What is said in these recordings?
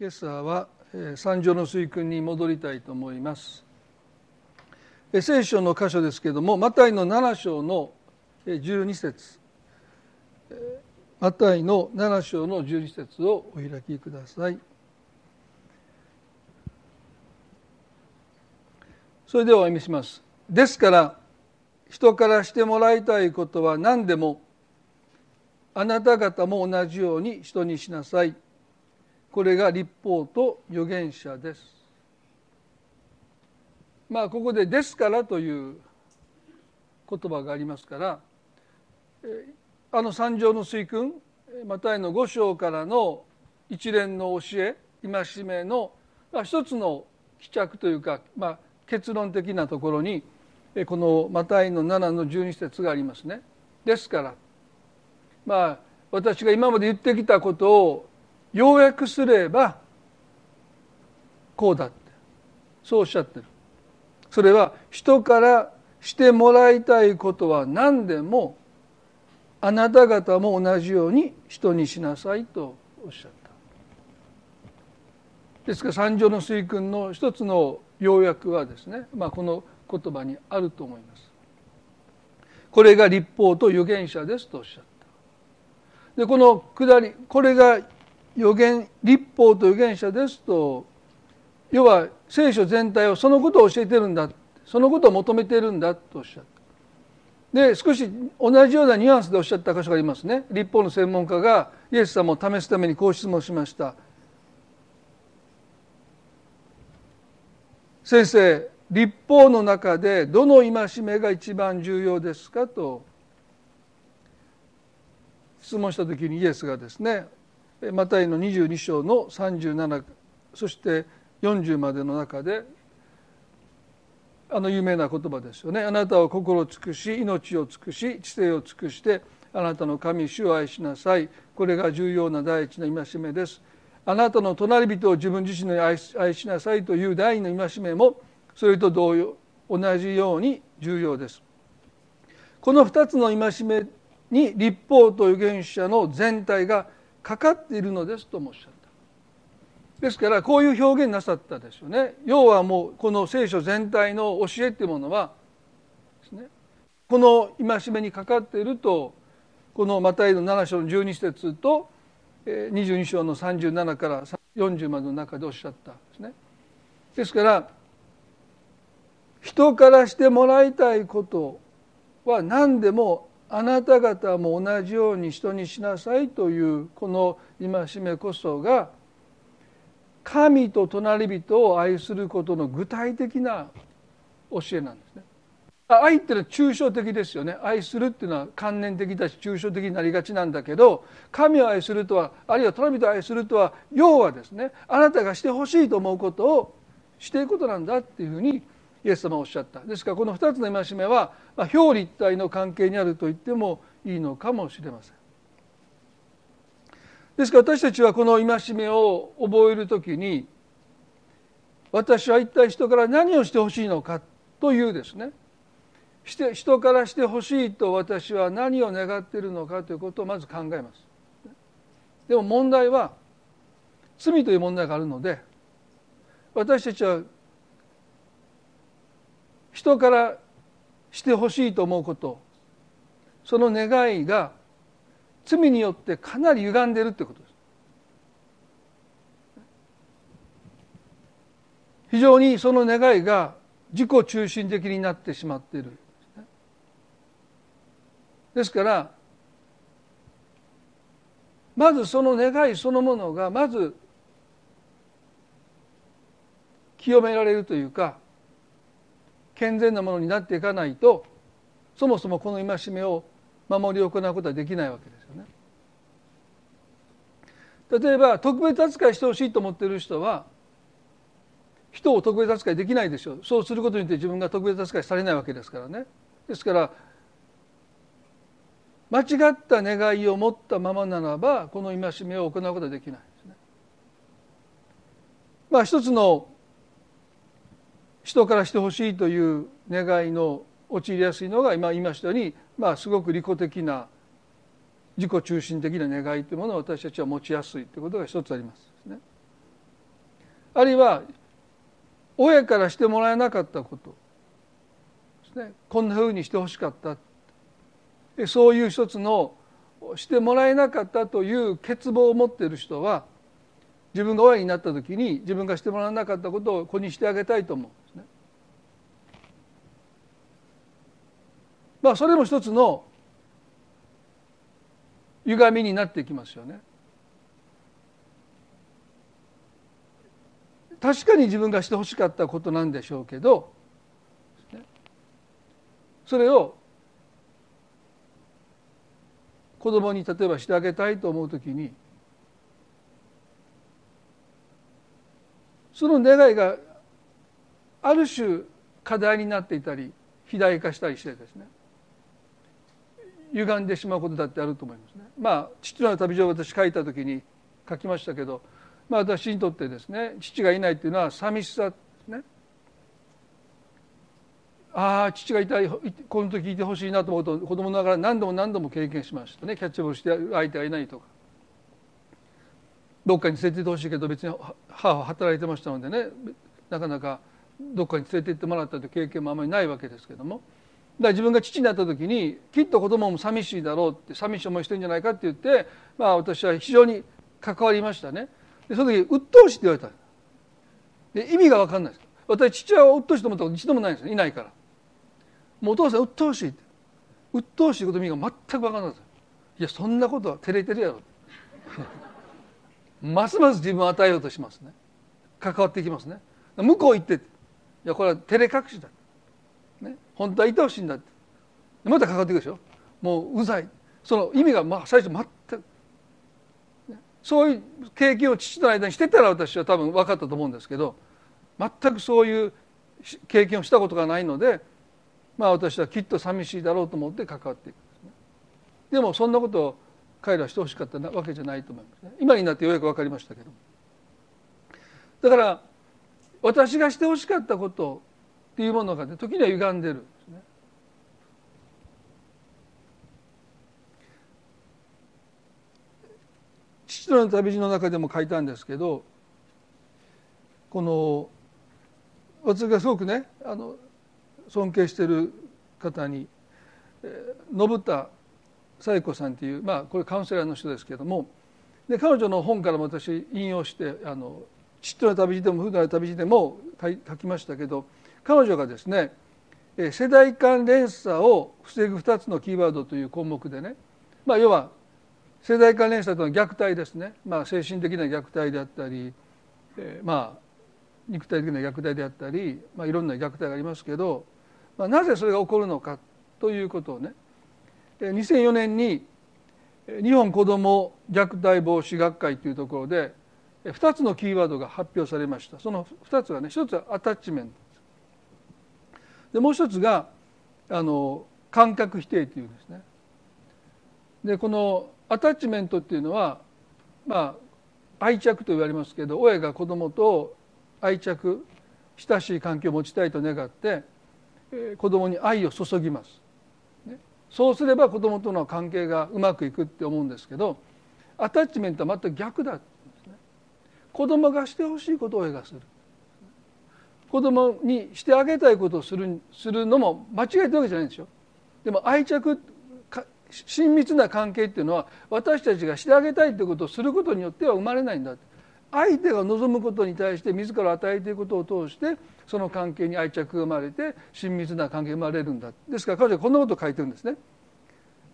今朝は三条の水訓に戻りたいと思います。聖書の箇所ですけれどもマタイの7章の12節。マタイの7章の12節をお開きください。それではお読みします。ですから人からしてもらいたいことは何でもあなた方も同じように人にしなさい。これが立法と預言者です。まあここで「ですから」という言葉がありますからあの三条の水訓またの五章からの一連の教え戒めの一つの帰着というか、まあ、結論的なところにこのマタイの7の12節がありますね。ですからまあ私が今まで言ってきたことを要約すればこうだって。そうおっしゃってる。それは人からしてもらいたいことは何でもあなた方も同じように人にしなさいとおっしゃった。ですから三条の水訓の一つの要約はですね、まあ、この言葉にあると思います。これが立法と預言者ですとおっしゃった。でこの下りこれが予言立法と預言者ですと要は聖書全体をそのことを教えてるんだそのことを求めてるんだとおっしゃった。で少し同じようなニュアンスでおっしゃった箇所がありますね。立法の専門家がイエス様を試すためにこう質問しました。先生立法の中でどの戒めが一番重要ですかと質問した時にイエスがですねマタイの22章の37そして40までの中であの有名な言葉ですよね。あなたは心を尽くし命を尽くし知性を尽くしてあなたの神主を愛しなさい。これが重要な第一の戒めです。あなたの隣人を自分自身の愛しなさいという第二の戒めもそれと同様同じように重要です。この2つの戒めに立法と預言者の全体がかかっているのですともおっしゃった。ですからこういう表現なさったですよね。要はもうこの聖書全体の教えっていうものはですね。この戒めにかかっているとこのマタイの7章の12節と22章の37から40までの中でおっしゃったんですね。ですから人からしてもらいたいことは何でもあなた方も同じように人にしなさいというこの戒めこそが神と隣人を愛することの具体的な教えなんですね。愛っていうのは抽象的ですよね愛するっていうのは観念的だし抽象的になりがちなんだけど神を愛するとはあるいは隣人を愛するとは要はですねあなたがしてほしいと思うことをしていくことなんだっていうふうにイエス様はおっしゃった。ですからこの2つの戒めは、ま、表裏一体の関係にあると言ってもいいのかもしれません。ですから私たちはこの戒めを覚える時に私は一体人から何をしてほしいのかというですね。して人からしてほしいと私は何を願っているのかということをまず考えます。でも問題は罪という問題があるので私たちは人からしてほしいと思うことその願いが罪によってかなり歪んでいるということです。非常にその願いが自己中心的になってしまっている。ですからまずその願いそのものがまず清められるというか健全なものになっていかないとそもそもこの戒めを守り行うことはできないわけですよね。例えば特別扱いしてほしいと思っている人は人を特別扱いできないでしょうそうすることによって自分が特別扱いされないわけですからねですから間違った願いを持ったままならばこの戒めを行うことはできないですね。まあ一つの人からしてほしいという願いの陥りやすいのが今言いましたように、まあ、すごく利己的な自己中心的な願いというものを私たちは持ちやすいということが一つありますね。あるいは親からしてもらえなかったことですねこんなふうにしてほしかったそういう一つのしてもらえなかったという欠乏を持っている人は自分が親になった時に自分がしてもらわなかったことを子にしてあげたいと思うんですね。まあそれも一つの歪みになっていきますよね。確かに自分がしてほしかったことなんでしょうけどそれを子供に例えばしてあげたいと思う時にその願いがある種課題になっていたり肥大化したりしてですね歪んでしまうことだってあると思いますね。まあ父の旅路を私書いた時に書きましたけど、まあ、私にとってですね父がいないっていうのは寂しさですね。ああ父がいたいこの時いてほしいなと思うと子供ながら何度も何度も経験しましたねキャッチボールして相手がいないとかどっかに連れて行ってほしいけど別に母は働いてましたのでねなかなかどっかに連れて行ってもらったという経験もあまりないわけですけども。だから自分が父になった時にきっと子供も寂しいだろうって寂しい思いしてるんじゃないかって言って、まあ、私は非常に関わりましたね。でその時鬱陶しいって言われたで意味が分かんないです。私父親は鬱陶しいと思ったこと一度もないんですいないから。もうお父さん鬱陶しいって。鬱陶しいこと意味が全く分からないです。いやそんなことは照れてるやろ。ますます自分を与えようとしますね。関わっていきますね。向こう行っていやこれは照れ隠しだね、本当はいてほしいんだって。またかかっていくでしょ。もううざい。その意味がまあ最初全く、ね、そういう経験を父の間にしてたら私は多分分かったと思うんですけど全くそういう経験をしたことがないのでまあ私はきっと寂しいだろうと思って関わっていくで、ね、もそんなことを彼らはしてほしかったわけじゃないと思いますね今になってようやく分かりましたけどだから私がしてほしかったことっていうものがね時には歪んでるんですね。父の旅路の中でも書いたんですけどこの私がすごくねあの尊敬している方に信田紗子さんっていうまあこれカウンセラーの人ですけども。で彼女の本からも私引用してあの父の旅路でも普段の旅路でも書きましたけど彼女がですね世代間連鎖を防ぐ2つのキーワードという項目でね、まあ、要は世代間連鎖との虐待ですね、まあ、精神的な虐待であったり、えー、まあ肉体的な虐待であったり、まあ、いろんな虐待がありますけど、まあ、なぜそれが起こるのかということをね2004年に日本子ども虐待防止学会というところで2つのキーワードが発表されましたその2つはね1つはアタッチメントでもう一つがあの感覚否定というんですね。でこのアタッチメントっていうのはまあ愛着と言われますけど親が子供と愛着親しい関係を持ちたいと願って、えー、子供に愛を注ぎます。そうすれば子供との関係がうまくいくって思うんですけどアタッチメントは全く逆だ、ね、子供がしてほしいことを親がする。子供にしてあげたいことをするするのも間違えてるわけじゃないんですよ。でも愛着親密な関係っていうのは私たちがしてあげたいということをすることによっては生まれないんだ相手が望むことに対して自ら与えていくことを通してその関係に愛着が生まれて親密な関係が生まれるんだ。ですから彼女はこんなことを書いてるんですね。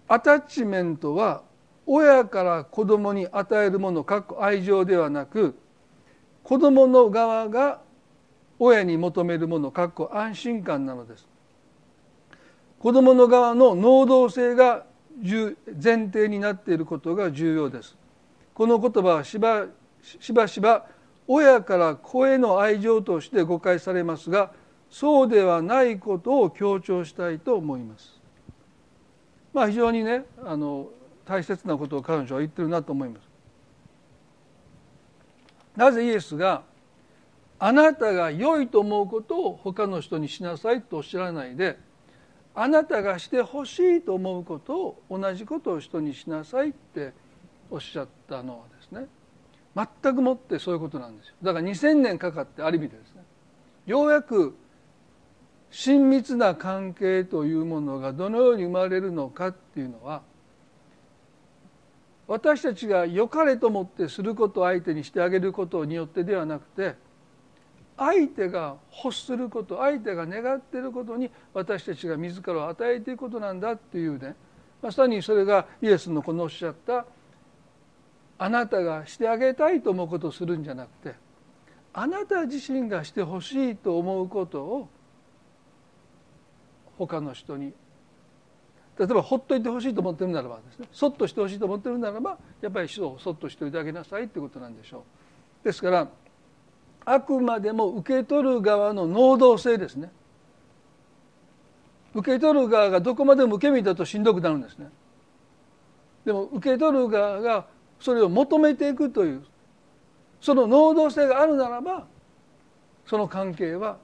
アタッチメントは親から子供に与えるものかっこ愛情ではなく子供の側が親に求めるものかっこ安心感なのです。子どもの側の能動性が前提になっていることが重要です。この言葉はしばしばしば親から子への愛情として誤解されますがそうではないことを強調したいと思います。まあ非常にねあの大切なことを彼女は言ってるなと思います。なぜイエスがあなたが良いと思うことを他の人にしなさいとおっしゃらないであなたがしてほしいと思うことを同じことを人にしなさいっておっしゃったのは全くもってそういうことなんですよ。だから2000年かかってある意味でですね。ようやく親密な関係というものがどのように生まれるのかっていうのは私たちが良かれと思ってすることを相手にしてあげることによってではなくて相手が欲すること相手が願っていることに私たちが自らを与えていくことなんだっていうね。まさにそれがイエスのこのおっしゃったあなたがしてあげたいと思うことをするんじゃなくてあなた自身がしてほしいと思うことを他の人に。例えばほっといてほしいと思ってるならばですねそっとしてほしいと思ってるならばやっぱり人をそっとしておいてあげなさいってことなんでしょう。ですからあくまでも受け取る側の能動性ですね。受け取る側がどこまでも受け身だとしんどくなるんですね。でも受け取る側がそれを求めていくというその能動性があるならばその関係は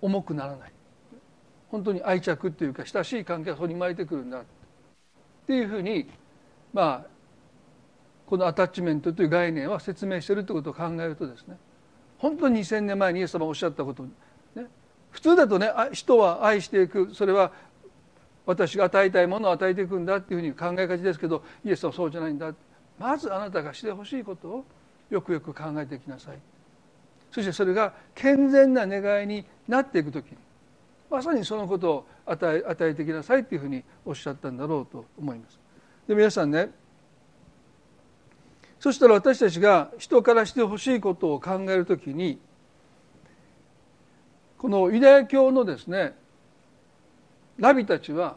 重くならない。本当に愛着っていうか親しい関係がそこに生まれてくるんだっていうふうにまあこのアタッチメントという概念は説明してるということを考えるとですね本当に2,000年前にイエス様がおっしゃったこと、ね、普通だとね人は愛していく。それは私が与えたいものを与えていくんだっていうふうに考えがちですけどイエスはそうじゃないんだまずあなたがしてほしいことをよくよく考えていきなさいそしてそれが健全な願いになっていく時にまさにそのことを与え与えてきなさいっていうふうにおっしゃったんだろうと思います。で皆さんねそしたら私たちが人からしてほしいことを考えるときにこのユダヤ教のですねラビたちは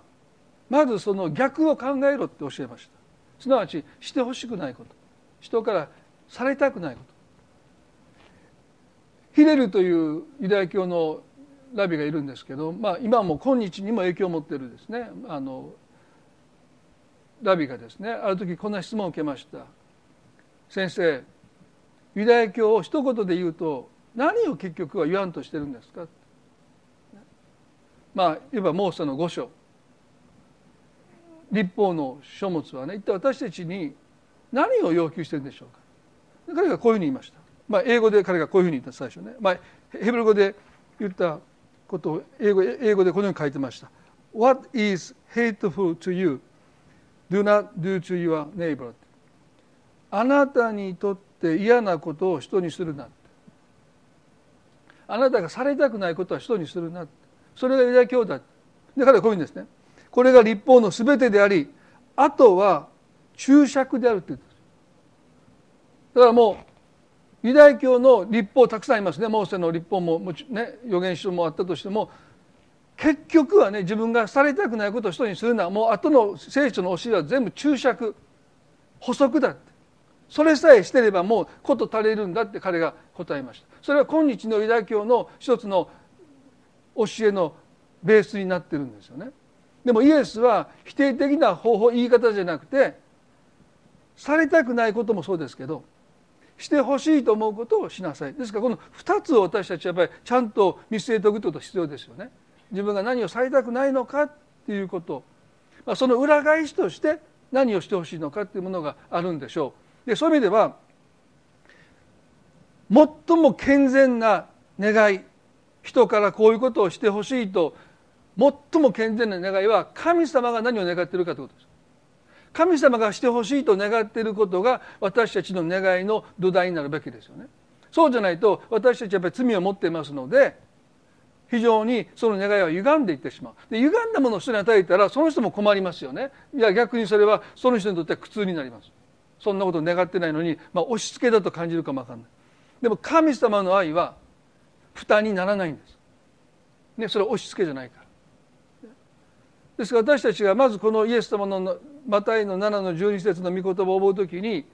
まずその逆を考えろって教えましたすなわちしてほしくないこと。人からされたくないこと。ヒレルというユダヤ教のラビがいるんですけど、まあ、今も今日にも影響を持っているですね。あのラビがですねある時こんな質問を受けました。先生ユダヤ教を一言で言うと何を結局は言わんとしてるんですか？まあいわばモーセの御書立法の書物はね一体私たちに何を要求してるんでしょうか。彼がこういうふうに言いました、まあ、英語で彼がこういうふうに言った最初ね、まあ、ヘブル語で言ったことを英語英語でこのように書いてました「What is hateful to you? Do not do to your neighbor」あなたにとって嫌なことを人にするなあなたがされたくないことは人にするなそれがユダヤ教だで彼はこういうんですね。これが立法の全てでありあとは注釈であるって言うんですだからもうユダヤ教の立法たくさんありますね。モーセの立法もも、ね、預言書もあったとしても結局はね自分がされたくないことを人にするのはもう後の聖書の教えは全部注釈補足だって。それさえしてればもうこと足りるんだって彼が答えました。それは今日のユダヤ教の一つの教えのベースになってるんですよね。でもイエスは否定的な方法言い方じゃなくてされたくないこともそうですけどしてほしいと思うことをしなさい。ですからこの2つを私たちはやっぱりちゃんと見据えておくということ必要ですよね。自分が何をされたくないのかっていうこと、まあ、その裏返しとして何をしてほしいのかっていうものがあるんでしょう。でそういう意味では最も健全な願い人からこういうことをしてほしいと最も健全な願いは神様が何を願っているかということです。神様がしてほしいと願っていることが私たちの願いの土台になるべきですよね。そうじゃないと私たちはやっぱり罪を持っていますので非常にその願いは歪んでいってしまう。で歪んだものを人に与えたらその人も困りますよね。いや逆にそれはその人にとっては苦痛になります。そんなことを願ってないのに、まあ、押し付けだと感じるかもわかんないでも神様の愛は負担にならないんです、ね、それは押し付けじゃないかですから私たちがまずこのイエス様のマタイの7の12節の御言葉を覚う時に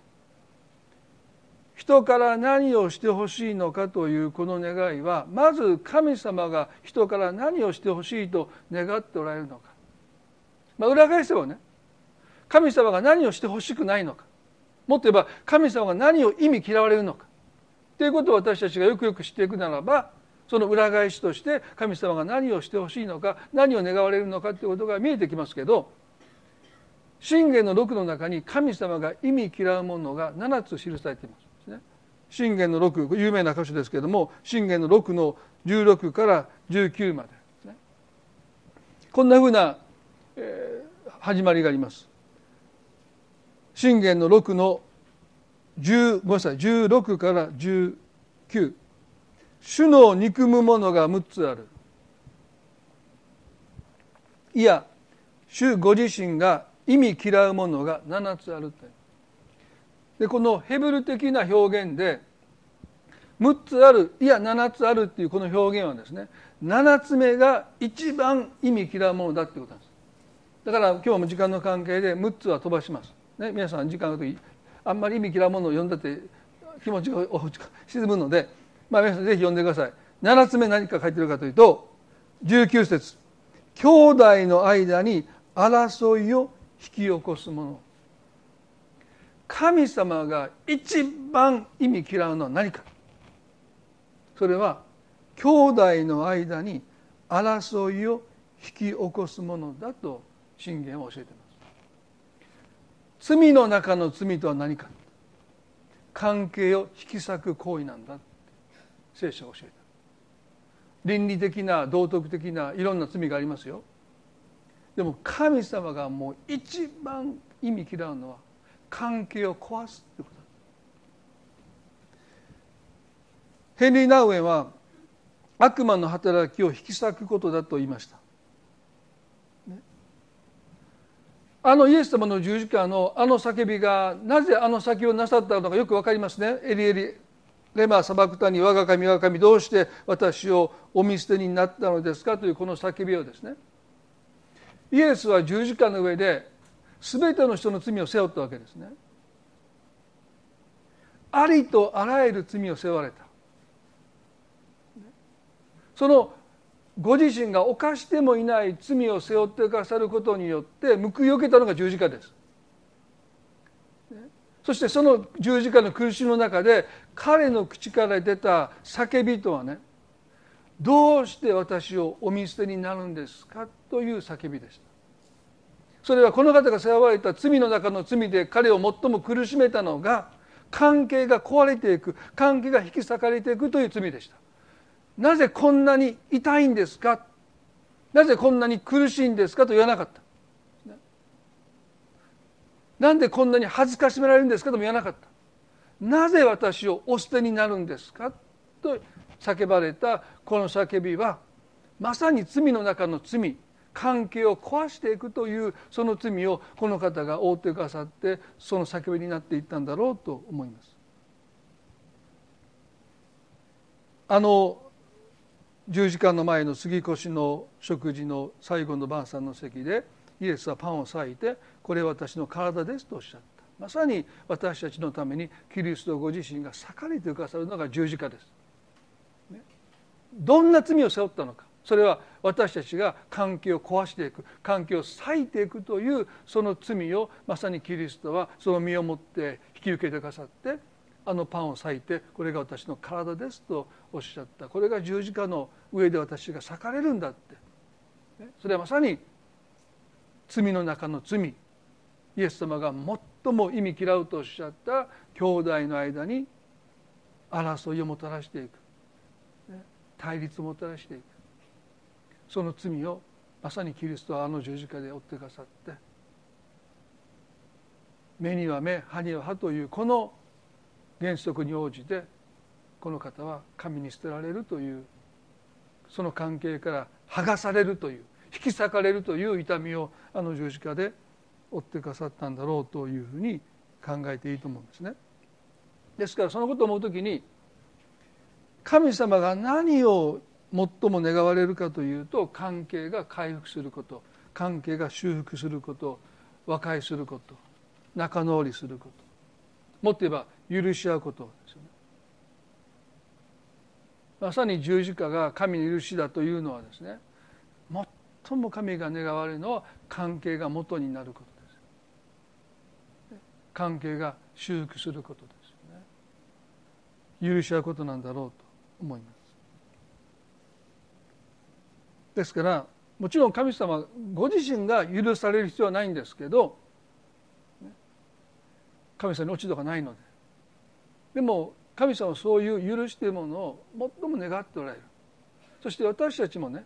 人から何をしてほしいのかというこの願いはまず神様が人から何をしてほしいと願っておられるのか、まあ、裏返せばね神様が何をしてほしくないのか。もっと言えば神様が何を意味嫌われるのか。ということを私たちがよくよく知っていくならばその裏返しとして神様が何をしてほしいのか何を願われるのかということが見えてきますけど信玄の6の中に神様が意味嫌うものが7つ記されています。信玄の6有名な箇所ですけれども信玄の6の16から19まででね。こんなふうな、えー、始まりがあります。信玄の6の10ごめんなさい16から19主の憎むものが6つある。いや主ご自身が意味嫌うものが7つあるでこのヘブル的な表現で6つあるいや7つあるっていうこの表現はですね7つ目が一番意味嫌うものだっていうことなんです。だから今日も時間の関係で6つは飛ばします、ね、皆さん時間の時あんまり意味嫌うものを読んだって気持ちが沈むので、まあ、皆さんぜひ読んでください。7つ目何か書いてるかというと19節。兄弟の間に争いを引き起こすもの。神様が一番意味嫌うのは何か。それは兄弟の間に争いを引き起こすものだと信玄は教えています。罪の中の罪とは何か。関係を引き裂く行為なんだ。聖書が教えた。倫理的な道徳的ないろんな罪がありますよ。でも神様がもう一番意味嫌うのは関係を壊すってこと。ヘンリー・ナウエンは悪魔の働きを引き裂くことだと言いました。あのイエス様の十字架のあの叫びがなぜあの先をなさったのかよく分かりますね。エリエリ。レマ砂漠谷我が神我が神どうして私をお見捨てになったのですかというこの叫びをですねイエスは十字架の上で全ての人の罪を背負ったわけですね。ありとあらゆる罪を背負われた。そのご自身が犯してもいない罪を背負ってくださることによって報いを受けたのが十字架です。そしてその十字架の苦しみの中で彼の口から出た叫びとはねどうして私をお見捨てになるんですかという叫びでした。それはこの方が背負われた罪の中の罪で彼を最も苦しめたのが関係が壊れていく関係が引き裂かれていくという罪でした。なぜこんなに痛いんですか？なぜこんなに苦しいんですかと言わなかった。なんでこんなに恥ずかしめられるんですかとも言わなかった。なぜ私をお捨てになるんですかと叫ばれた。この叫びはまさに罪の中の罪。関係を壊していくというその罪をこの方が覆ってくださってその叫びになっていったんだろうと思います。あの十字架の前の杉越の食事の最後の晩餐の席でイエスはパンを裂いてこれは私の体ですとおっしゃった。まさに私たちのためにキリストご自身が裂かれてくださるのが十字架です。どんな罪を背負ったのか。それは私たちが関係を壊していく関係を裂いていくというその罪をまさにキリストはその身をもって引き受けてくださってあのパンを裂いてこれが私の体ですとおっしゃった。これが十字架の上で私が裂かれるんだって。それはまさに罪の中の罪。イエス様が最も意味嫌うとおっしゃった兄弟の間に争いをもたらしていく。対立をもたらしていく。その罪をまさにキリストはあの十字架で負ってくださって目には目歯には歯というこの原則に応じてこの方は神に捨てられるというその関係から剥がされるという引き裂かれるという痛みをあの十字架で負ってくださったんだろうというふうに考えていいと思うんですね。ですからそのことを思う時に神様が何を最も願われるかというと関係が回復すること関係が修復すること和解すること仲直りすることもっと言えば許し合うことですよね。まさに十字架が神の許しだというのはですね最も神が願われるのは関係が元になることです。関係が修復することですよね。許し合うことなんだろうと思います。ですからもちろん神様ご自身が許される必要はないんですけど神様に落ち度がないのででも神様はそういう許しというものを最も願っておられるそして私たちもね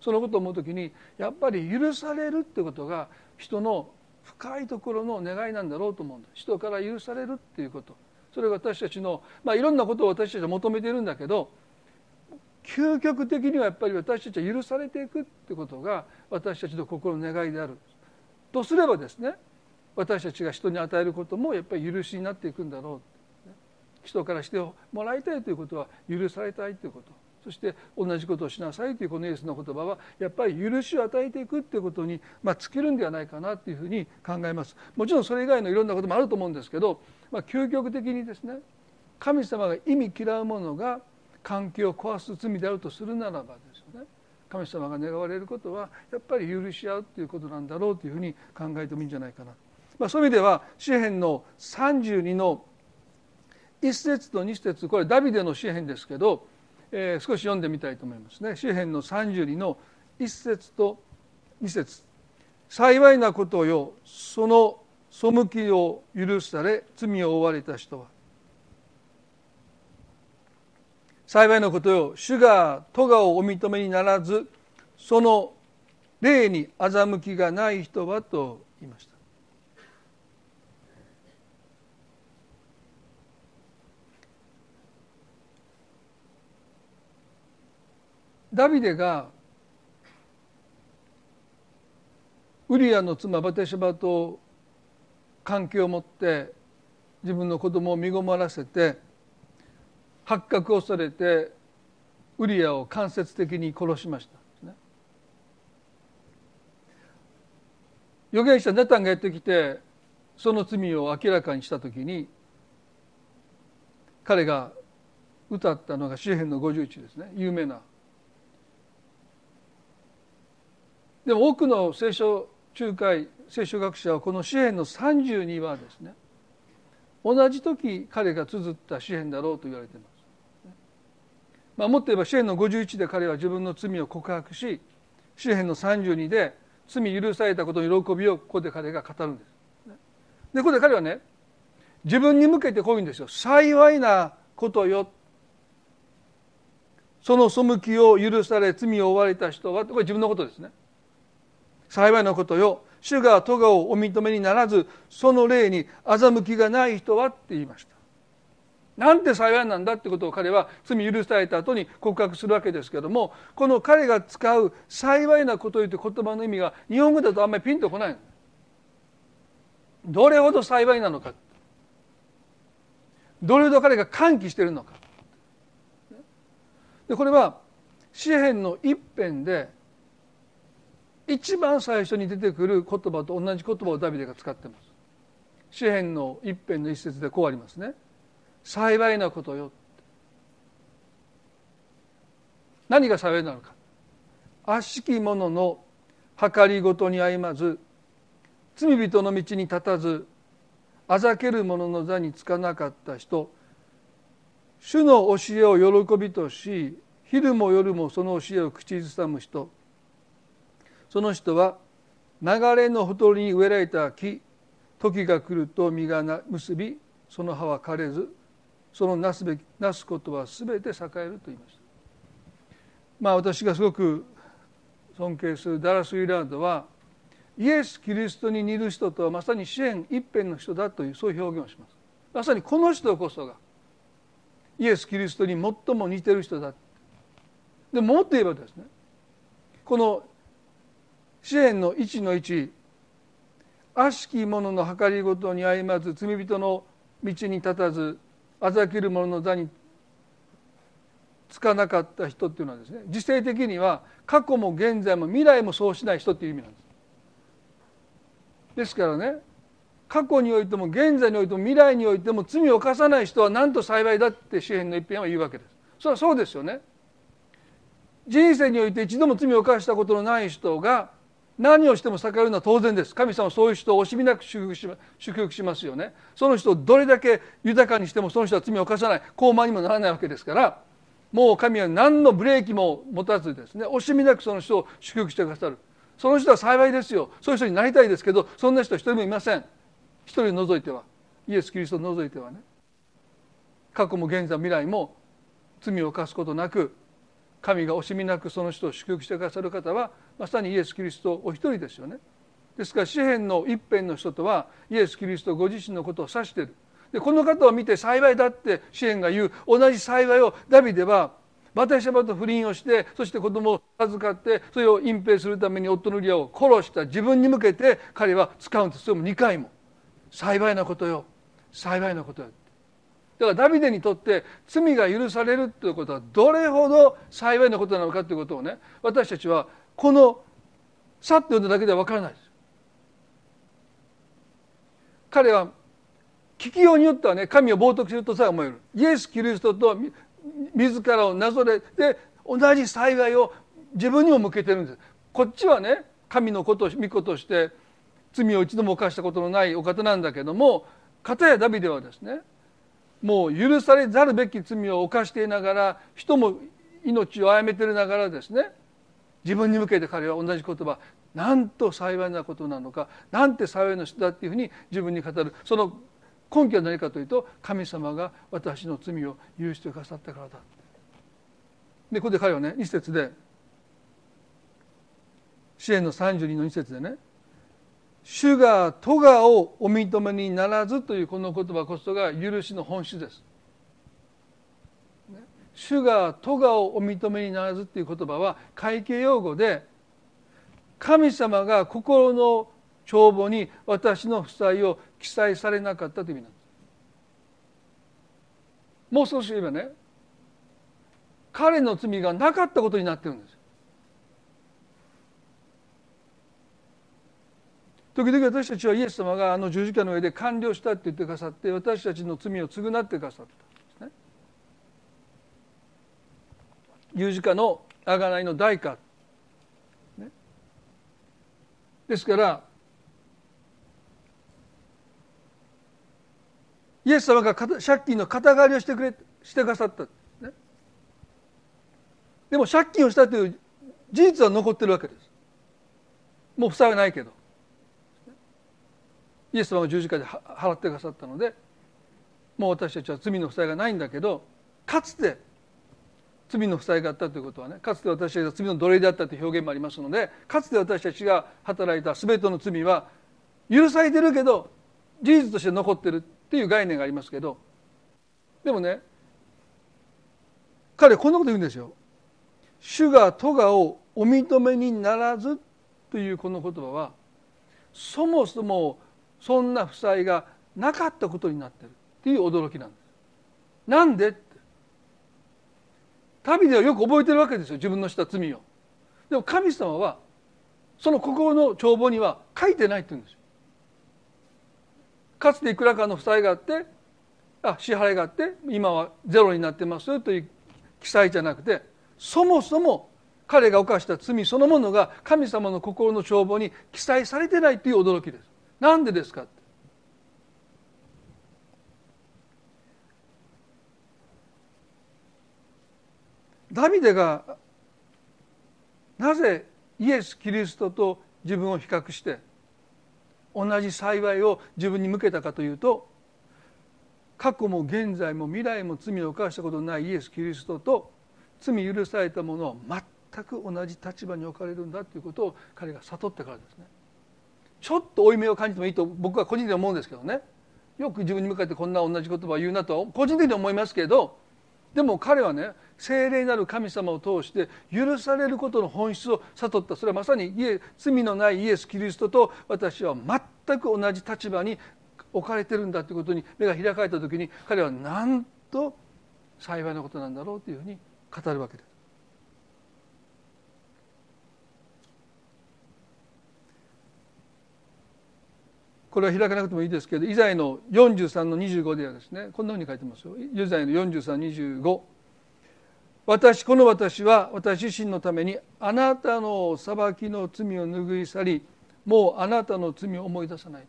そのことを思う時にやっぱり許されるってことが人の深いところの願いなんだろうと思うんだ。人から許されるっていうこと。それが私たちの、まあ、いろんなことを私たちは求めているんだけど究極的にはやっぱり私たちは許されていくってことが私たちの心の願いである。とすればですね私たちが人に与えることもやっぱり許しになっていくんだろう。人からしてもらいたいということは許されたいということ。そして同じことをしなさいというこのイエスの言葉はやっぱり許しを与えていくっていうことに、まあ、尽きるんではないかなというふうに考えます。もちろんそれ以外のいろんなこともあると思うんですけど、まあ、究極的にですね神様が意味嫌うものが関係を壊す罪であるとするならばですね。神様が願われることはやっぱり許し合うということなんだろうというふうに考えてもいいんじゃないかな、まあ、そういう意味では詩篇の32の1節と2節これダビデの詩篇ですけどえー、少し読んでみたいと思いますね。詩篇の32の1節と2節。幸いなことよその背きを許され罪を負われた人は。幸いなことよ主が咎をお認めにならずその霊に欺きがない人はと言いました。ダビデがウリアの妻バテシバと関係を持って自分の子供を身ごもらせて発覚をされてウリアを間接的に殺しました、預言者ネタンがやってきてその罪を明らかにした時に彼が歌ったのが詩篇の51ですね。有名なでも多くの聖書仲介聖書学者はこの詩篇の32はですね同じ時彼が綴った詩篇だろうと言われています。まあ、もっと言えば詩篇の51で彼は自分の罪を告白し詩篇の32で罪許されたことの喜びをここで彼が語るんです。でここで彼はね自分に向けてこういうんですよ「幸いなことよ」その背きを許され罪を負われた人はこれ自分のことですね。幸いなことよ。主が咎をお認めにならずその霊に欺きがない人はって言いました。なんて幸いなんだってことを彼は罪許された後に告白するわけですけどもこの彼が使う「幸いなこと」という言葉の意味が日本語だとあんまりピンとこないどれほど幸いなのか。どれほど彼が歓喜しているのか。でこれは詩篇の一辺で一番最初に出てくる言葉と同じ言葉をダビデが使ってます。詩篇の一辺の一節でこうありますね。幸いなことよ。何が幸いなのか。悪しき者の計りごとに歩まず罪人の道に立たずあざける者の座につかなかった人主の教えを喜びとし昼も夜もその教えを口ずさむ人その人は流れのほとりに植えられた木時が来ると実が結びその葉は枯れずそのなすべきなすことは全て栄えると言いました。まあ私がすごく尊敬するダラス・ウィラードはイエス・キリストに似る人とはまさに支援一辺の人だというそういう表現をします。まさにこの人こそがイエス・キリストに最も似てる人だ。でもっと言えばですねこの支援の1の1悪しき者の計りごとに歩まず罪人の道に立たずあざける者の座につかなかった人っていうのはですね時勢的には過去も現在も未来もそうしない人っていう意味なんです。ですからね過去においても現在においても未来においても罪を犯さない人はなんと幸いだって詩篇の一辺は言うわけです。それはそうですよね。人生において一度も罪を犯したことのない人が何をしても栄えるのは当然です。神様はそういう人を惜しみなく祝福し祝福しますよね。その人をどれだけ豊かにしてもその人は罪を犯さない。高慢にもならないわけですからもう神は何のブレーキも持たずですね。惜しみなくその人を祝福してくださる。その人は幸いですよ。そういう人になりたいですけどそんな人は一人もいません。一人除いては。イエス・キリストを除いてはね。過去も現在未来も罪を犯すことなく神が惜しみなくその人を祝福してくださる方はまさにイエス・キリストお一人ですよね。ですから詩篇の一辺の人とはイエス・キリストご自身のことを指している。でこの方を見て幸いだって詩篇が言う同じ幸いをダビデはバテシャバと不倫をしてそして子供を授かってそれを隠蔽するために夫のリアを殺した。自分に向けて彼は使うんですそれも2回も。幸いなことよ。幸いなことよ。だからダビデにとって罪が許されるということはどれほど幸いなことなのかということをね私たちはこのさっと読んだだけでは分からないです。彼は聞きようによってはね神を冒涜するとさえ思える。イエス・キリストと自らをなぞれて同じ幸いを自分にも向けてるんです。こっちはね神のことを御子として罪を一度も犯したことのないお方なんだけども片やダビデはですねもう許されざるべき罪を犯していながら人も命を殺めていながらですね自分に向けて彼は同じ言葉なんと幸いなことなのかなんて幸いな人だっていうふうに自分に語る。その根拠は何かというと神様が私の罪を許してくださったからだ。でここで彼はね一節で支援の32の一節でね「主が咎をお認めにならず」というこの言葉こそが許しの本質です。主が咎をお認めにならずっていう言葉は会計用語で神様が心の帳簿に私の負債を記載されなかったという意味なんです。もう少し言えばね彼の罪がなかったことになってるんです時々私たちはイエス様があの十字架の上で完了したって言ってくださって私たちの罪を償ってくださったんですね。十字架の贖いの代価、ね、ですからイエス様が借金の肩代わりをしてくれしてくださった、ね、でも借金をしたという事実は残ってるわけです。もう負債はないけど。イエス様が十字架で払ってくださったのでもう私たちは罪の負債がないんだけどかつて罪の負債があったということはねかつて私たちが罪の奴隷であったという表現もありますのでかつて私たちが働いた全ての罪は許されてるけど事実として残ってるっていう概念がありますけどでもね彼はこんなこと言うんですよ。主が咎をお認めにならずというこの言葉はそもそもそんな負債がなかったことになってるっていう驚きなんです。なんでって旅ではよく覚えてるわけですよ自分のした罪を。でも神様はその心の帳簿には書いてないって言うんですよ。かつていくらかの負債があってあ支払いがあって今はゼロになってますという記載じゃなくてそもそも彼が犯した罪そのものが神様の心の帳簿に記載されてないという驚きです。なんでですか？ダビデがなぜイエス・キリストと自分を比較して同じ幸いを自分に向けたかというと過去も現在も未来も罪を犯したことのないイエス・キリストと罪許されたものは全く同じ立場に置かれるんだということを彼が悟ってからですね。ちょっと負い目を感じてもいいと僕は個人的に思うんですけどねよく自分に向かってこんな同じ言葉を言うなと個人的に思いますけどでも彼はね聖霊なる神様を通して許されることの本質を悟ったそれはまさに罪のないイエス・キリストと私は全く同じ立場に置かれてるんだということに目が開かれた時に彼はなんと幸いなことなんだろうというふうに語るわけです。これは開かなくてもいいですけどイザヤの43の25ではですねこんなふうに書いてますよ。イザヤの4325私この私は私自身のためにあなたの裁きの罪を拭い去りもうあなたの罪を思い出さない。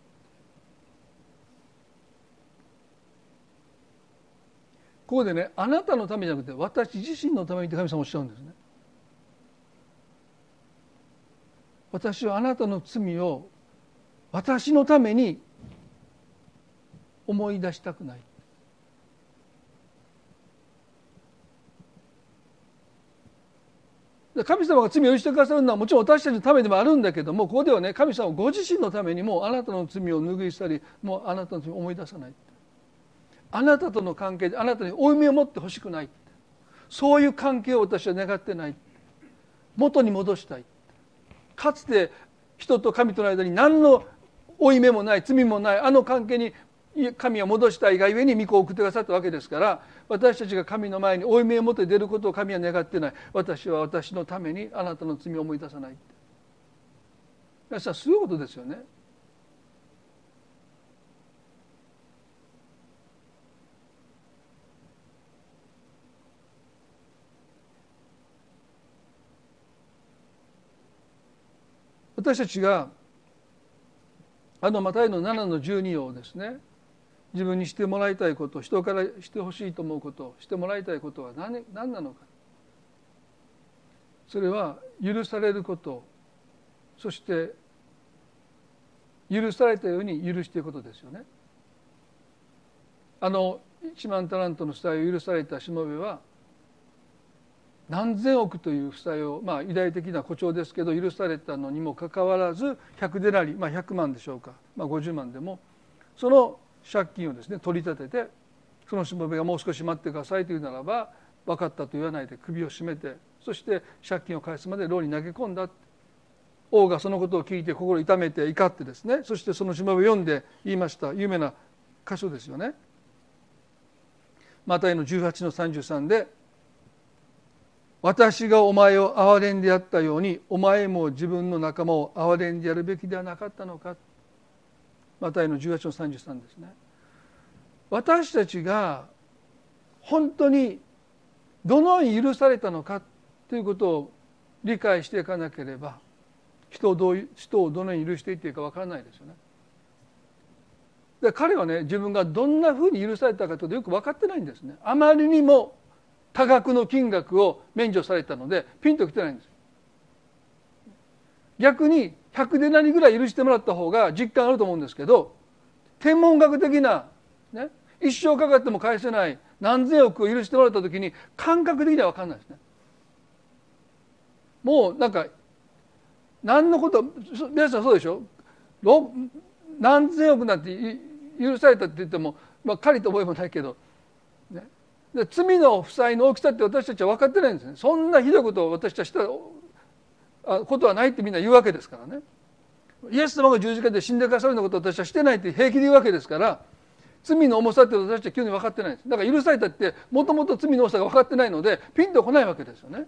ここでねあなたのためじゃなくて私自身のためにって神様おっしゃるんですね。私はあなたの罪を私のために思い出したくない。神様が罪を許してくださるのはもちろん私たちのためでもあるんだけどもここではね神様ご自身のためにもうあなたの罪を拭い去りもうあなたの罪を思い出さない。あなたとの関係であなたに負い目を持ってほしくない。そういう関係を私は願ってない。元に戻したい。かつて人と神との間に何の負い目もない罪もないあの関係に神を戻したいがゆえに御子を送ってくださったわけですから私たちが神の前に負い目を持って出ることを神は願ってない私は私のためにあなたの罪を思い出さない皆さんすごいことですよね。私たちがあのマタイの7の12をですね。自分にしてもらいたいこと人からしてほしいと思うことしてもらいたいことは何何なのか。それは許されること。そして許されたように許していくことですよね。あの1万タラントの負債を許されたしもべは何千億という負債を、まあ、偉大的な誇張ですけど許されたのにもかかわらず100デナリ、まあ、100万でしょうか、まあ、50万でも。その借金をですね取り立ててそのしもべがもう少し待ってくださいというならば分かったと言わないで首を絞めてそして借金を返すまで牢に投げ込んだ。王がそのことを聞いて心痛めて怒ってですねそしてそのしもべを読んで言いました有名な箇所ですよね。マタイの18の33で私がお前を憐れんでやったようにお前も自分の仲間を憐れんでやるべきではなかったのかマタイの18の33ですね私たちが本当にどのように許されたのかということを理解していかなければ人をどう人をどのように許していっていいかわからないですよね。で彼はね自分がどんなふうに許されたかというとよく分かってないんですね。あまりにも多額の金額を免除されたのでピンときてないんです。逆に100で何ぐらい許してもらった方が実感あると思うんですけど天文学的な、ね、一生かかっても返せない何千億を許してもらった時に感覚的には分かんないですね。もうなんか何のこと皆さんそうでしょ？何千億なんて許されたって言っても、まあ、借りた覚えもないけどね。で罪の負債の大きさって私たちは分かってないんですね。そんなひどいことを私たちしたことはないってみんな言うわけですからね。イエス様が十字架で死んでくださるようなことを私はしてないって平気で言うわけですから罪の重さって私たちは急に分かってないんです。だから許されたってもともと罪の重さが分かってないのでピンとこないわけですよね。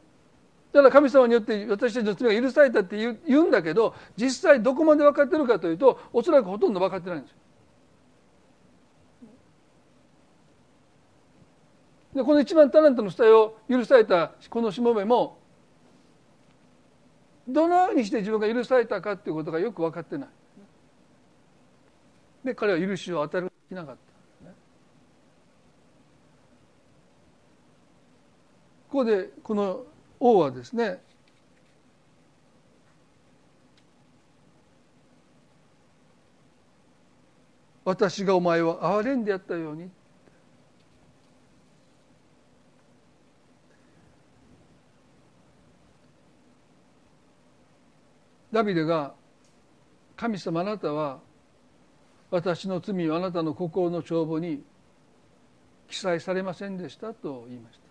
だから神様によって私たちの罪が許されたって言うんだけど実際どこまで分かってるかというとおそらくほとんど分かってないんです。よでこの一番タレントの死体を許されたこのしもべもどのようにして自分が許されたかということがよく分かってない。で彼は許しを与えるきなかった、ね。ここでこの王はですね私がお前を憐れんでやったようにダビデが「神様あなたは私の罪をあなたの心の帳簿に記載されませんでした」と言いました。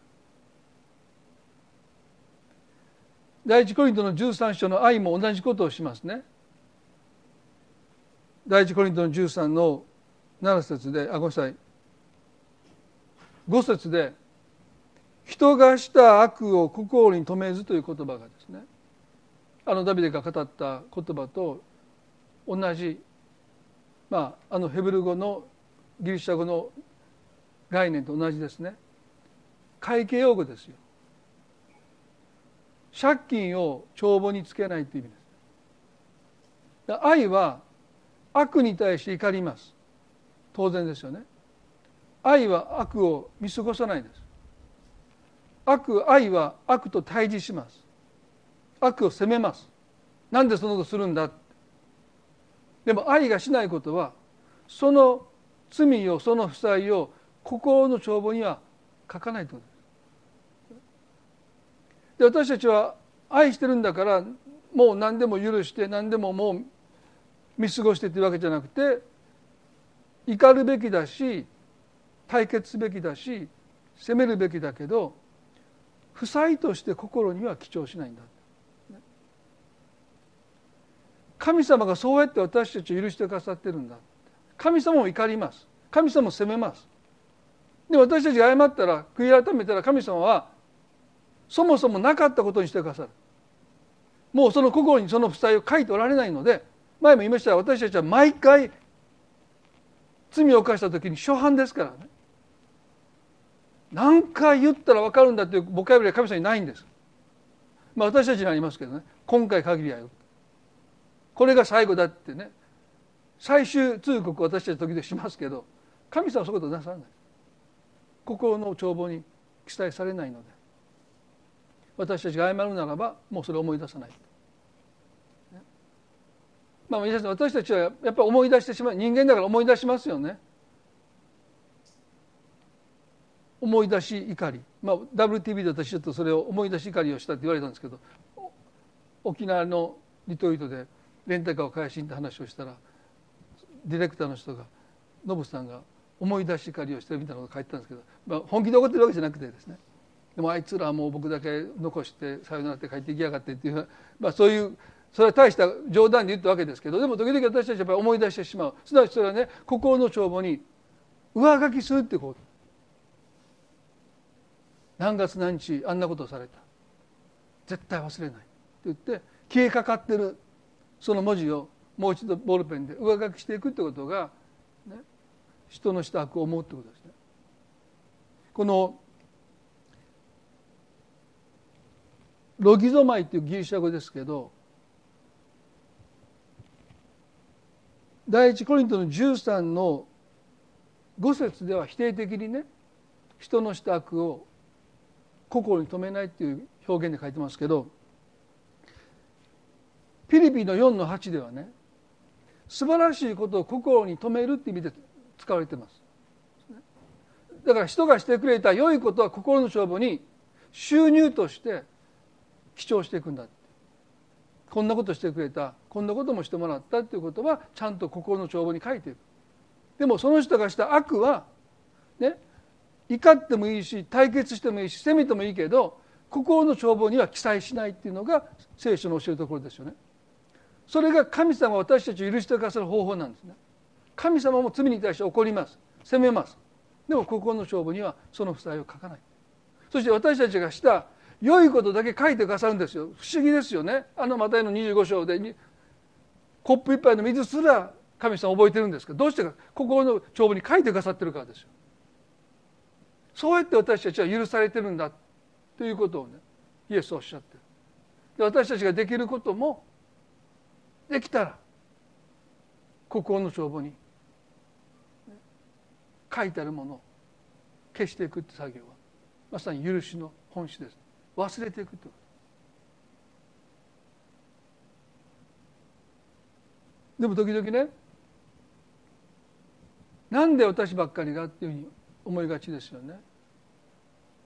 第一コリントの13章の愛も同じことをしますね。第一コリントの13の7節であ5歳5節で「人がした悪を心に留めず」という言葉があのダビデが語った言葉と同じ、まあ、あのヘブル語のギリシャ語の概念と同じですね。会計用語ですよ。借金を帳簿につけないという意味です。愛は悪に対して怒ります。当然ですよね。愛は悪を見過ごさないです。悪愛は悪と対峙します。悪を責めます。なんでそのことするんだ？でも愛がしないことはその罪をその負債を心の帳簿には書かないということです。で私たちは愛してるんだからもう何でも許して何でももう見過ごしてっていうわけじゃなくて怒るべきだし対決すべきだし責めるべきだけど負債として心には記帳しないんだ。神様がそうやって私たちを許してくださってるんだ。神様も怒ります。神様も責めます。で私たちが謝ったら悔い改めたら神様はそもそもなかったことにしてくださる。もうその心にその負債を書いておられないので前も言いましたが私たちは毎回罪を犯した時に初犯ですからね。何回言ったら分かるんだというボキャブリは神様にないんです。まあ私たちにありますけどね。今回限りはよこれが最後だってね。最終通告私たち時々しますけど神様はそういうことなさらない。心の帳簿に記載されないので私たちが謝るならばもうそれを思い出さない。まあ皆さん私たちはやっぱり思い出してしまう。人間だから思い出しますよね。思い出し怒り、まあ、WTV で私ちょっとそれを思い出し怒りをしたって言われたんですけど沖縄のリトリートでレンタカーを返しにって話をしたらディレクターの人がノブさんが思い出し怒りをしてるみたいなこと書いてたんですけど、まあ、本気で怒ってるわけじゃなくてですね。でもあいつらはもう僕だけ残してさよならって帰っていきやがってっていう、まあ、そういうそれは大した冗談で言ったわけですけどでも時々私たちはやっぱり思い出してしまう。すなわちそれはね心の帳簿に上書きするってこと。何月何日あんなことをされた。絶対忘れない。って言って消えかかってる。その文字をもう一度ボールペンで上書きしていくってことが、ね、人のした悪を思うってことですね。このロギゾマイっていうギリシャ語ですけど第一コリントの13の5節では否定的にね人のした悪を心に留めないっていう表現で書いてますけどピリピンの4の8ではね素晴らしいことを心に留めるって意味で使われてます。だから人がしてくれた良いことは心の勝負に収入として記帳していくんだってこんなことしてくれたこんなこともしてもらったっていうことはちゃんと心の帳簿に書いていくでもその人がした悪はね怒ってもいいし対決してもいいし責めてもいいけど心の帳簿には記載しないっていうのが聖書の教えるところですよね。それが神様私たちを許してくださる方法なんですね。神様も罪に対して怒ります。責めます。でも心の帳簿にはその負債を書かない。そして私たちがした良いことだけ書いてくださるんですよ。不思議ですよね。あのマタイの25章でコップ一杯の水すら神様覚えてるんですけどどうしてか心の帳簿に書いてくださってるからですよ。そうやって私たちは許されてるんだということをねイエスはおっしゃってる。で私たちができることもできたら心の帳簿に書いてあるものを消していくって作業はまさに許しの本質です忘れていくとでも時々ねなんで私ばっかりがっていうふうに思いがちですよね。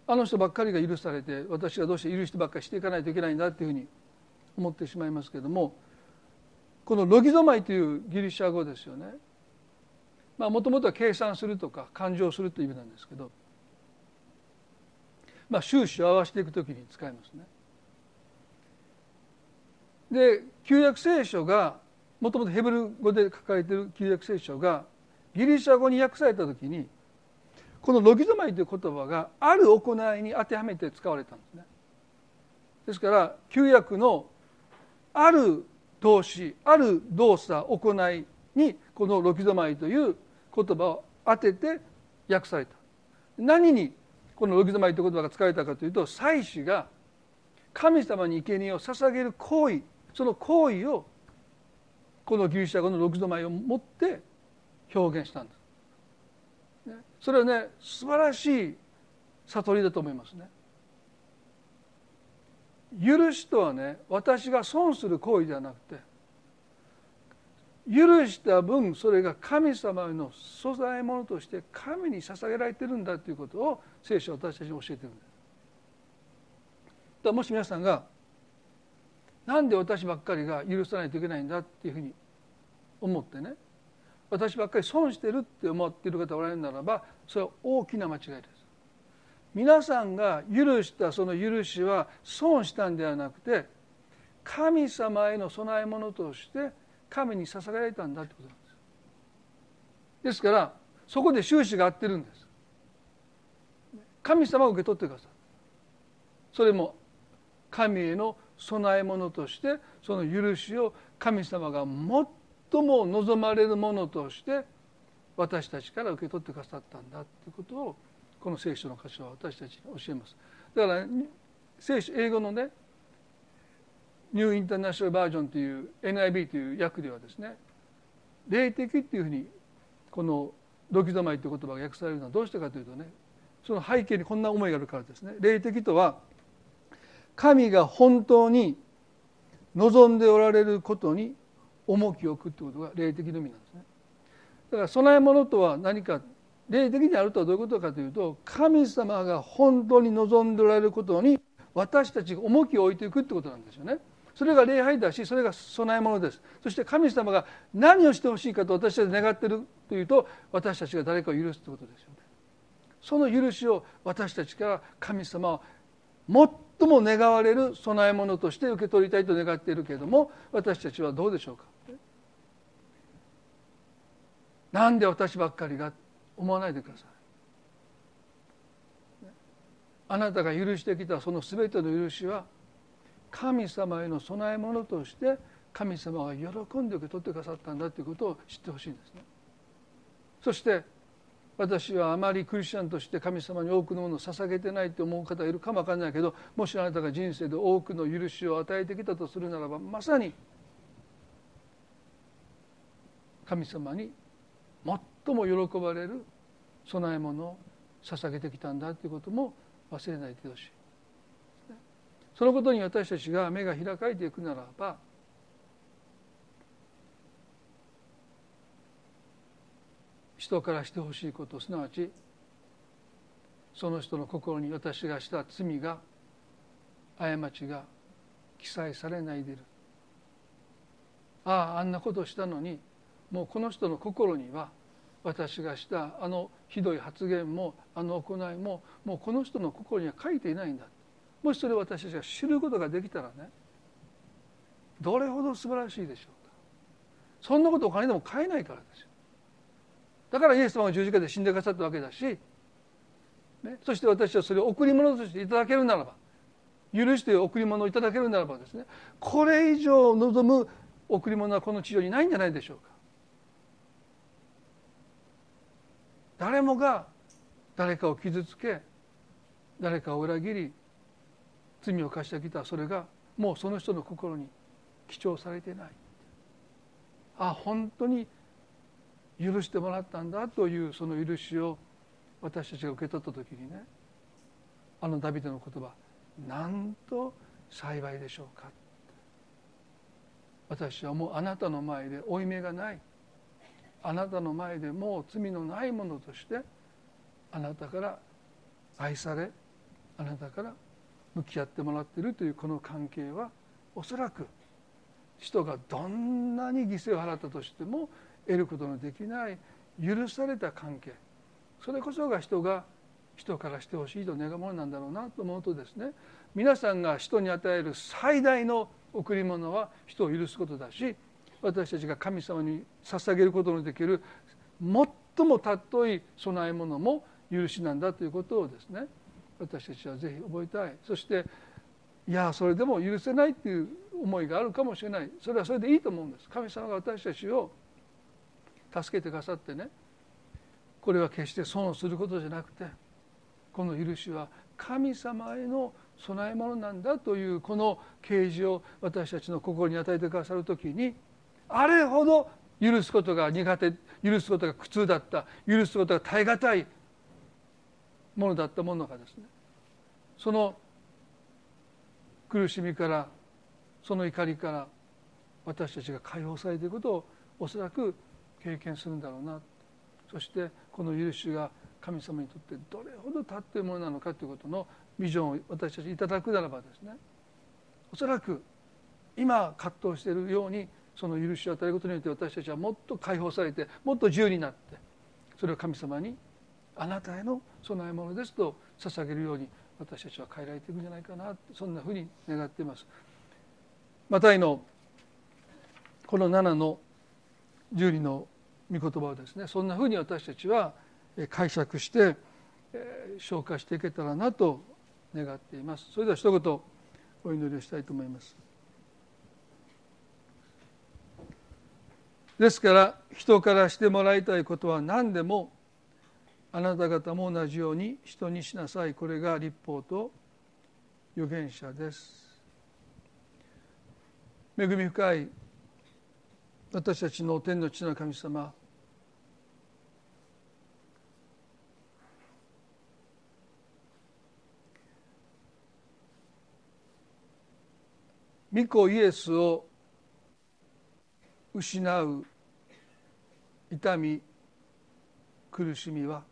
あの人ばっかりが許されて私がどうして許してばっかりしていかないといけないんだっていうふうに思ってしまいますけれどもこのロギゾマイというギリシャ語ですよね。まあもともとは計算するとか勘定するという意味なんですけど、まあ、収支を合わせていくときに使いますね。で旧約聖書がもともとヘブル語で書かれている旧約聖書がギリシャ語に訳された時にこのロギゾマイという言葉がある行いに当てはめて使われたんですね。ですから旧約のある動詞ある動作行いにこのロギゾマイという言葉を当てて訳された。何にこのロギゾマイという言葉が使われたかというと祭司が神様に生贄を捧げる行為その行為をこのギリシャ語のロギゾマイを持って表現したんです。それはね素晴らしい悟りだと思いますね。許しとはね私が損する行為ではなくて許した分それが神様の素材ものとして神に捧げられてるんだということを聖書は私たちに教えてるんです。だもし皆さんがなんで私ばっかりが許さないといけないんだっていうふうに思ってね私ばっかり損してるって思っている方がおられるならばそれは大きな間違いです。皆さんが許したその許しは損したんではなくて神様への供え物として神に捧げられたんだってことなんです。ですからそこで収支が合ってるんです。神様を受け取ってください。それも神への供え物としてその許しを神様が最も望まれるものとして私たちから受け取ってくださったんだということをこの聖書の箇所は私たちに教えます。だから聖書英語のねニューインターナショナルバージョンという NIB という訳ではですね霊的っていうふうにこの「ドキドマイ」という言葉が訳されるのはどうしてかというとねその背景にこんな思いがあるからですね霊的とは神が本当に望んでおられることに重きを置くということが霊的の意味なんですね。だから供え物とは何か霊的にあるとはどういうことかというと神様が本当に望んでおられることに私たちが重きを置いていくってことなんですよね。それが礼拝だしそれが供え物ですそして神様が何をしてほしいかと私たち願っているというと私たちが誰かを許すということですよね。その許しを私たちから神様は最も願われる供え物として受け取りたいと願っているけれども私たちはどうでしょうかなんで私ばっかりが思わないでください。あなたが許してきたその全ての許しは神様への供え物として神様が喜んで受け取ってくださったんだということを知ってほしいんですね。そして私はあまりクリスチャンとして神様に多くのものを捧げてないと思う方がいるかもわかんないけどもしあなたが人生で多くの許しを与えてきたとするならばまさに神様に最も喜ばれる供え物を捧げてきたんだということも忘れないでほしい。そのことに私たちが目が開かれていくならば人からしてほしいことすなわちその人の心に私がした罪が過ちが記載されないでるあああんなことしたのにもうこの人の心には私がしたあのひどい発言もあの行いももうこの人の心には書いていないんだ。もしそれを私たちが知ることができたらねどれほど素晴らしいでしょうか。そんなことお金でも買えないからですよ。だからイエス様が十字架で死んでくださったわけだし、ね、そして私はそれを贈り物としていただけるならば許して贈り物をいただけるならばですねこれ以上望む贈り物はこの地上にないんじゃないでしょうか。誰もが誰かを傷つけ誰かを裏切り罪を犯してきたそれがもうその人の心に記帳されてない。あ本当に許してもらったんだというその許しを私たちが受け取った時にねあのダビデの言葉なんと幸いでしょうか。私はもうあなたの前で負い目がない。あなたの前でもう罪のないものとしてあなたから愛されあなたから向き合ってもらっているというこの関係はおそらく人がどんなに犠牲を払ったとしても得ることのできない許された関係。それこそが人が人からしてほしいと願うものなんだろうなと思うとですね皆さんが人に与える最大の贈り物は人を許すことだし私たちが神様に捧げることのできる最も尊い供え物も許しなんだということをですね私たちはぜひ覚えたい。そしていやそれでも許せないっていう思いがあるかもしれない。それはそれでいいと思うんです。神様が私たちを助けてくださってねこれは決して損をすることじゃなくてこの許しは神様への供え物なんだというこの啓示を私たちの心に与えてくださる時にあれほど許すことが苦手許すことが苦痛だった許すことが耐え難いものだったものがですねその苦しみからその怒りから私たちが解放されていくことをおそらく経験するんだろうな。そしてこの許しが神様にとってどれほど立っているものなのかということのビジョンを私たちいただくならばですねおそらく今葛藤しているようにその許しを与えることによって私たちはもっと解放されてもっと自由になってそれを神様にあなたへの供え物ですと捧げるように私たちは変えられていくんじゃないかなそんなふうに願っています。マタイのこの7の12の御言葉をですねそんなふうに私たちは解釈して消化していけたらなと願っています。それでは一言お祈りをしたいと思います。ですから人からしてもらいたいことは何でもあなた方も同じように人にしなさい。これが立法と預言者です。恵み深い私たちの天の地の神様御子イエスを失う痛み苦しみは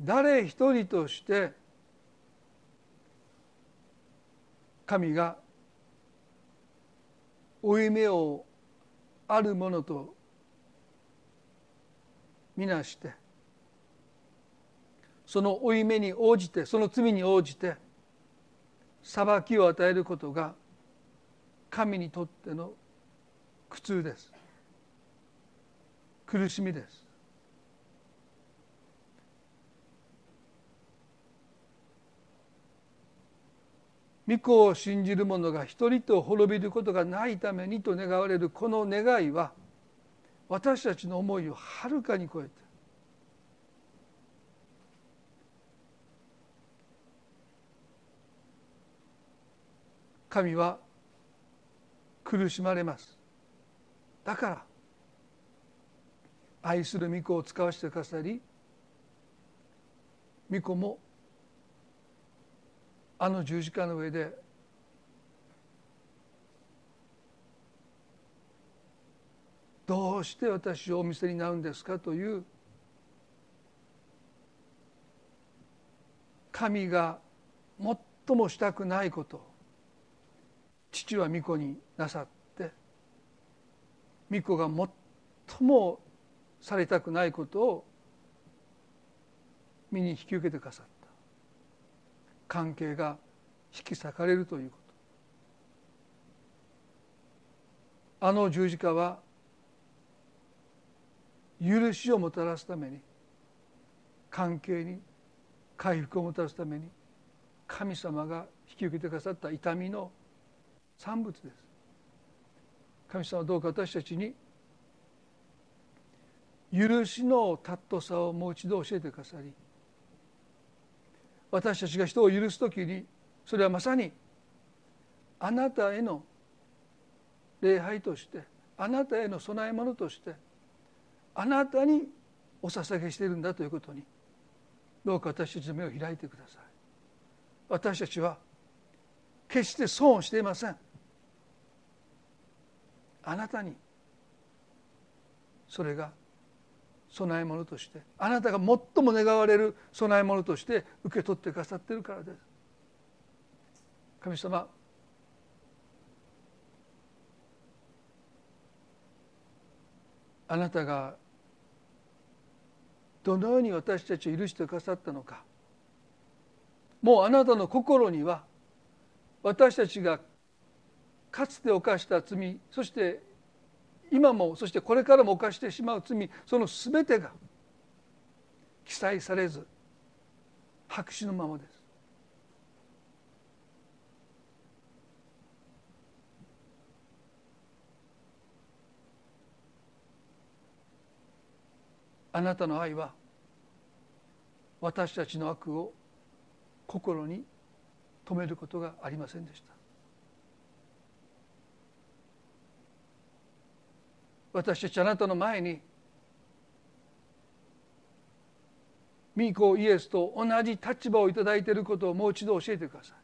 誰一人として神が負い目をあるものとみなしてその負い目に応じてその罪に応じて裁きを与えることが神にとっての苦痛です。苦しみです。御子を信じる者が一人と滅びることがないためにと願われるこの願いは私たちの思いをはるかに超えて神は苦しまれます。だから愛する御子を使わせてくださり御子もあの十字架の上でどうして私をお見せになるんですかという神が最もしたくないこと。父は御子になさって御子が最もされたくないことを身に引き受けてくださった。関係が引き裂かれるということ。あの十字架は許しをもたらすために関係に回復をもたらすために神様が引き受けてくださった痛みの産物です。神様はどうか私たちに許しの尊さをもう一度教えてくださり私たちが人を許す時にそれはまさにあなたへの礼拝としてあなたへの供え物としてあなたにお捧げしているんだということにどうか私たちの目を開いてください。私たちは決して損をしていません。あなたにそれが供え物としてあなたが最も願われる供え物として受け取ってくださっているからです。神様あなたがどのように私たちを許してくださったのかもうあなたの心には私たちがかつて犯した罪そして今もそしてこれからも犯してしまう罪その全てが記載されず白紙のままです。あなたの愛は私たちの悪を心に留めることがありませんでした。私たちあなたの前に御子イエスと同じ立場をいただいていることをもう一度教えてください。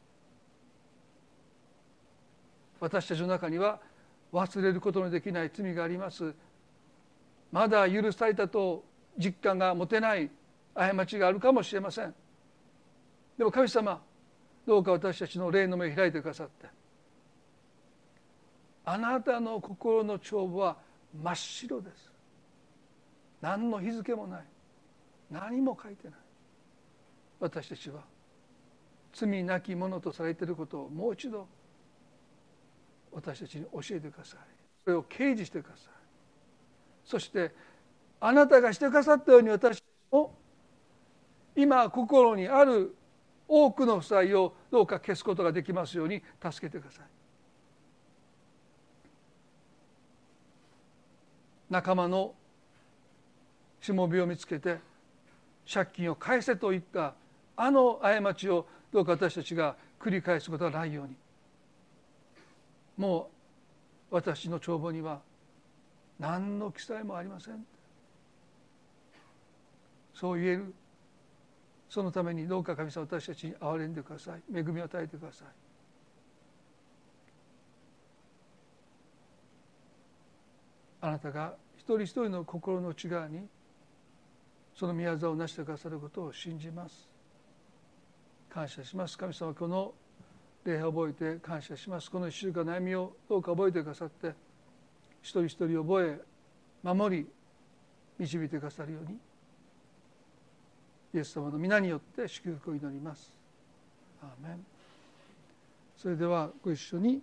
私たちの中には忘れることのできない罪があります。まだ許されたと実感が持てない過ちがあるかもしれません。でも神様どうか私たちの霊の目を開いてくださって。あなたの心の帳簿は真っ白です。何の日付もない。何も書いてない。私たちは罪なき者とされていることをもう一度私たちに教えてください。それを掲示してください。そしてあなたがしてくださったように私も今心にある多くの負債をどうか消すことができますように助けてください。仲間のしもべを見つけて借金を返せといったあの過ちをどうか私たちが繰り返すことがないように。もう私の帳簿には何の記載もありません。そう言えるそのためにどうか神様私たちに憐れんでください。恵みを与えてください。あなたが一人一人の心の内側にその宮沢を成してくださることを信じます。感謝します。神様この礼を覚えて感謝します。この一週間悩みをどうか覚えてくださって一人一人覚え守り導いてくださるように。イエス様の皆によって祝福を祈ります。アーメン。それではご一緒に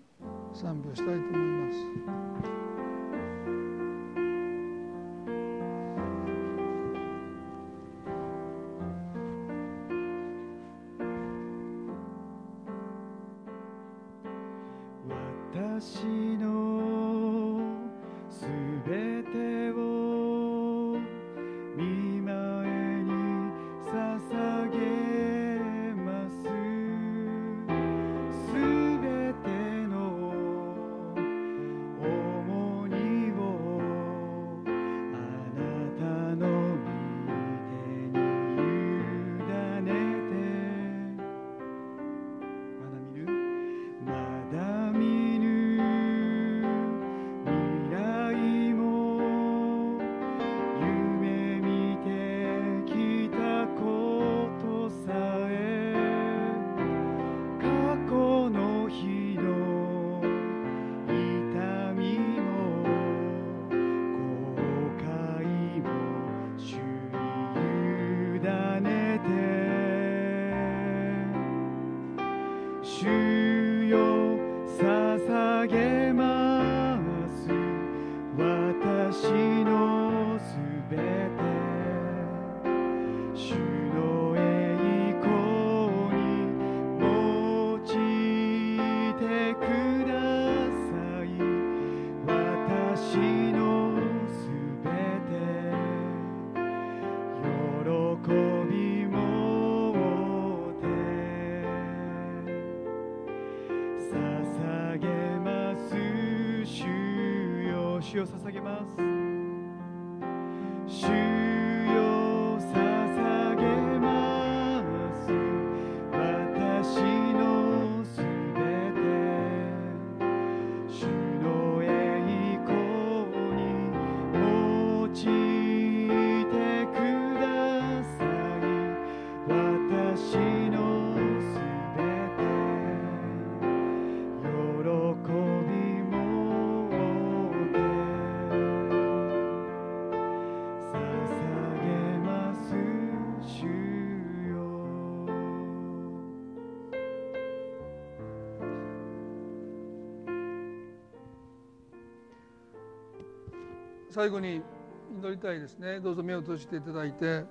賛美をしたいと思います。最後に祈りたいですね。どうぞ目を閉じていただいて。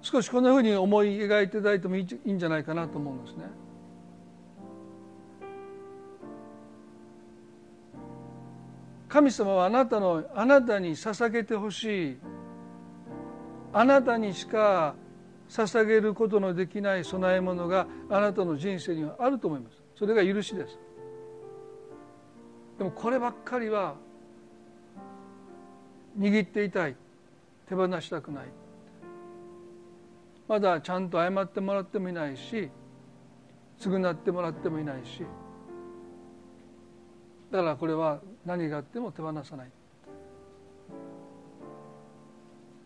少しこんなふうに思い描いていただいてもいいんじゃないかなと思うんですね。神様はあなたのあなたに捧げてほしい。あなたにしか捧げることのできない供え物があなたの人生にはあると思います。それが許しです。でもこればっかりは握っていたい。手放したくない。まだちゃんと謝ってもらってもいないし償ってもらってもいないし。だからこれは何があっても手放さない。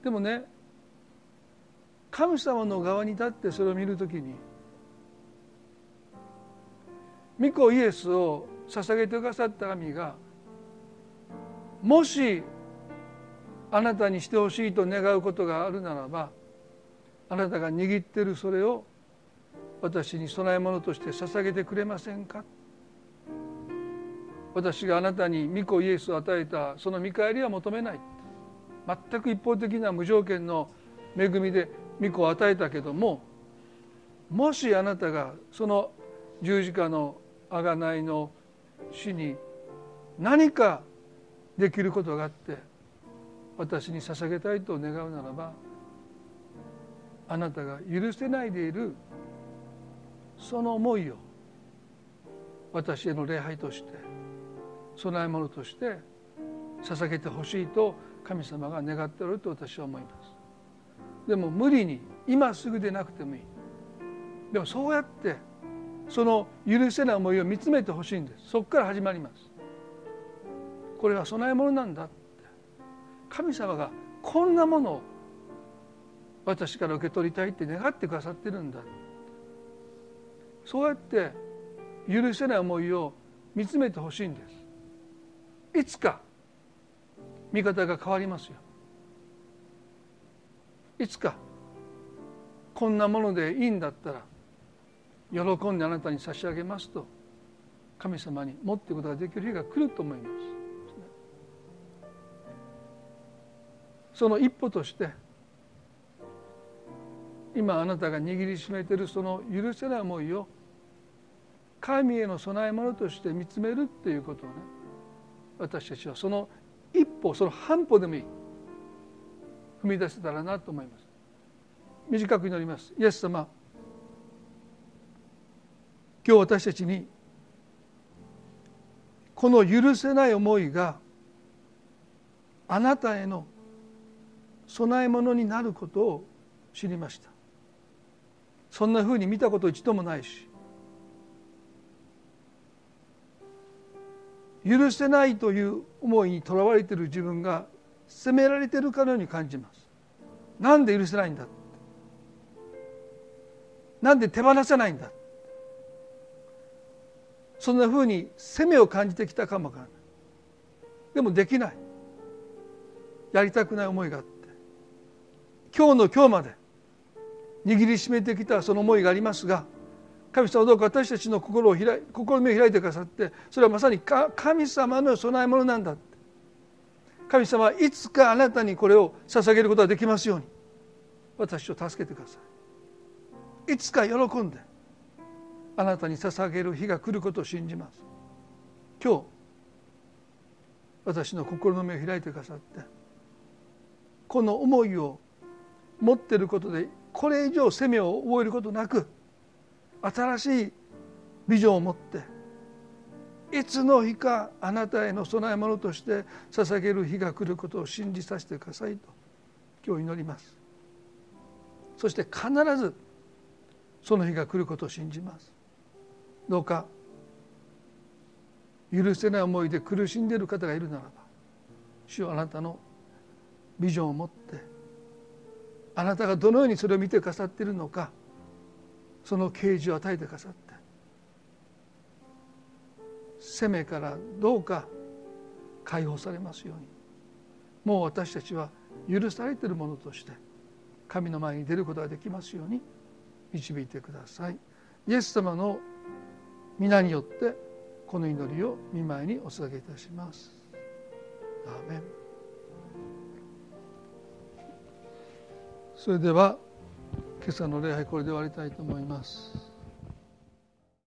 でもね神様の側に立ってそれを見るときに御子イエスを捧げてくださった神がもしあなたにしてほしいと願うことがあるならばあなたが握ってるそれを私に供え物として捧げてくれませんか？私があなたに御子イエスを与えたその見返りは求めない。全く一方的な無条件の恵みで御子を与えたけどももしあなたがその十字架の贖いの死に何かできることがあって私に捧げたいと願うならばあなたが許せないでいるその思いを私への礼拝として供え物として捧げてほしいと神様が願っておると私は思います。でも無理に今すぐでなくてもいい。でもそうやってその許せない思いを見つめてほしいんです。そこから始まります。これは供え物なんだって。神様がこんなものを私から受け取りたいって願ってくださってるんだそうやって許せない思いを見つめてほしいんです。いつか見方が変わりますよ。いつかこんなものでいいんだったら喜んであなたに差し上げますと神様に持っていくことができる日が来ると思います。その一歩として今あなたが握りしめているその許せない思いを神への供え物として見つめるっていうことをね私たちはその一歩その半歩でもいい。踏み出せたらなと思います。短く祈ります。イエス様今日私たちにこの許せない思いがあなたへの供え物になることを知りました。そんなふうに見たこと一度もないし。許せないという思いにとらわれている自分が責められているかのように感じます。なんで許せないんだなんで手放せないんだそんなふうに責めを感じてきたかもわからない。でもできない。やりたくない思いがあって。今日の今日まで握りしめてきたその思いがありますが神様どうか私たちの心を開い心目を開いてくださってそれはまさに神様の供え物なんだ神様はいつかあなたにこれを捧げることができますように。私を助けてください。いつか喜んで。あなたに捧げる日が来ることを信じます。今日私の心の目を開いてくださってこの思いを持ってることでこれ以上責めを覚えることなく新しいビジョンを持っていつの日かあなたへの供え物として捧げる日が来ることを信じさせてくださいと今日祈ります。そして必ずその日が来ることを信じます。どうか許せない思いで苦しんでいる方がいるならば主はあなたのビジョンを持ってあなたがどのようにそれを見てくださっているのかその啓示を与えてくださって責めからどうか解放されますようにもう私たちは許されているものとして神の前に出ることができますように導いてください。イエス様の皆によってこの祈りを見舞いにお捧げいたします。アーメンそれでは今朝の礼拝これで終わりたいと思います。